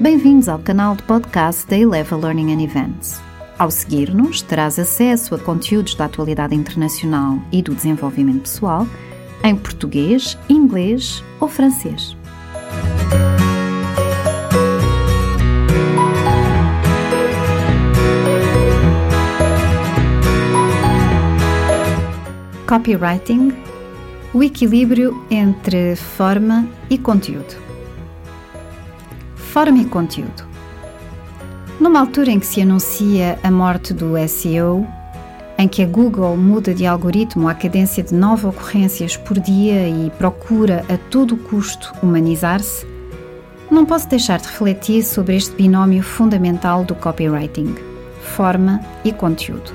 Bem-vindos ao canal de podcast da Eleva Learning and Events. Ao seguir-nos, terás acesso a conteúdos da atualidade internacional e do desenvolvimento pessoal em português, inglês ou francês. Copywriting o equilíbrio entre forma e conteúdo. Forma e conteúdo. Numa altura em que se anuncia a morte do SEO, em que a Google muda de algoritmo à cadência de nove ocorrências por dia e procura a todo custo humanizar-se, não posso deixar de refletir sobre este binómio fundamental do copywriting: forma e conteúdo.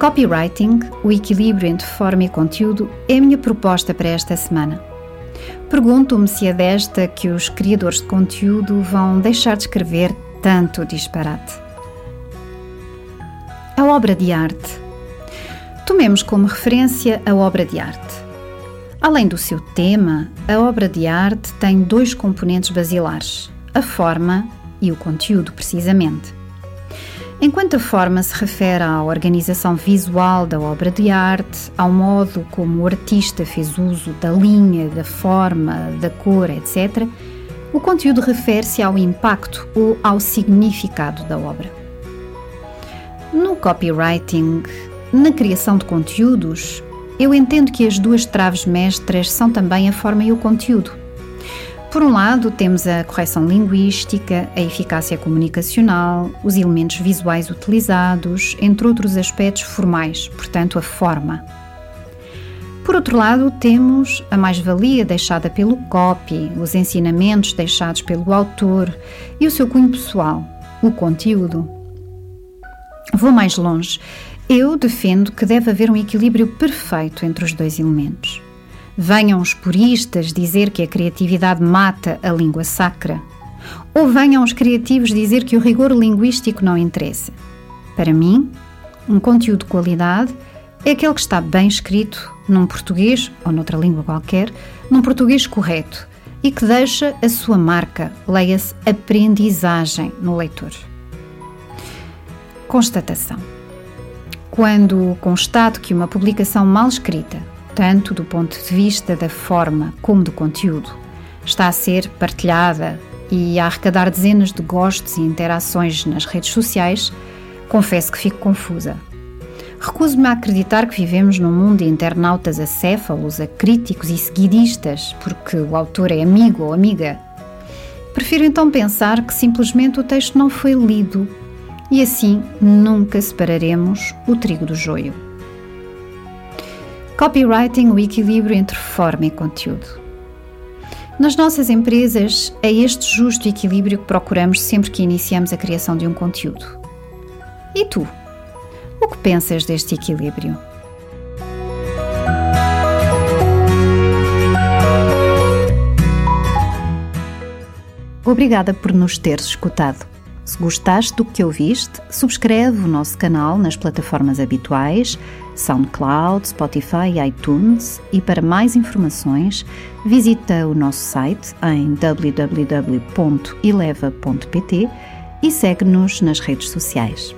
Copywriting, o equilíbrio entre forma e conteúdo, é a minha proposta para esta semana. Pergunto-me se é desta que os criadores de conteúdo vão deixar de escrever tanto disparate. A obra de arte. Tomemos como referência a obra de arte. Além do seu tema, a obra de arte tem dois componentes basilares: a forma e o conteúdo, precisamente. Enquanto a forma se refere à organização visual da obra de arte, ao modo como o artista fez uso da linha, da forma, da cor, etc., o conteúdo refere-se ao impacto ou ao significado da obra. No copywriting, na criação de conteúdos, eu entendo que as duas traves mestras são também a forma e o conteúdo. Por um lado, temos a correção linguística, a eficácia comunicacional, os elementos visuais utilizados, entre outros aspectos formais, portanto, a forma. Por outro lado, temos a mais-valia deixada pelo copy, os ensinamentos deixados pelo autor e o seu cunho pessoal, o conteúdo. Vou mais longe. Eu defendo que deve haver um equilíbrio perfeito entre os dois elementos. Venham os puristas dizer que a criatividade mata a língua sacra, ou venham os criativos dizer que o rigor linguístico não interessa. Para mim, um conteúdo de qualidade é aquele que está bem escrito num português ou noutra língua qualquer, num português correto e que deixa a sua marca, leia-se aprendizagem no leitor. Constatação. Quando constato que uma publicação mal escrita tanto do ponto de vista da forma como do conteúdo. Está a ser partilhada e a arrecadar dezenas de gostos e interações nas redes sociais, confesso que fico confusa. Recuso-me a acreditar que vivemos num mundo de internautas acéfalos, a críticos e seguidistas, porque o autor é amigo ou amiga. Prefiro então pensar que simplesmente o texto não foi lido e assim nunca separaremos o trigo do joio. Copywriting, o equilíbrio entre forma e conteúdo. Nas nossas empresas, é este justo equilíbrio que procuramos sempre que iniciamos a criação de um conteúdo. E tu? O que pensas deste equilíbrio? Obrigada por nos teres escutado. Se gostaste do que ouviste, subscreve o nosso canal nas plataformas habituais SoundCloud, Spotify e iTunes e para mais informações visita o nosso site em www.eleva.pt e segue-nos nas redes sociais.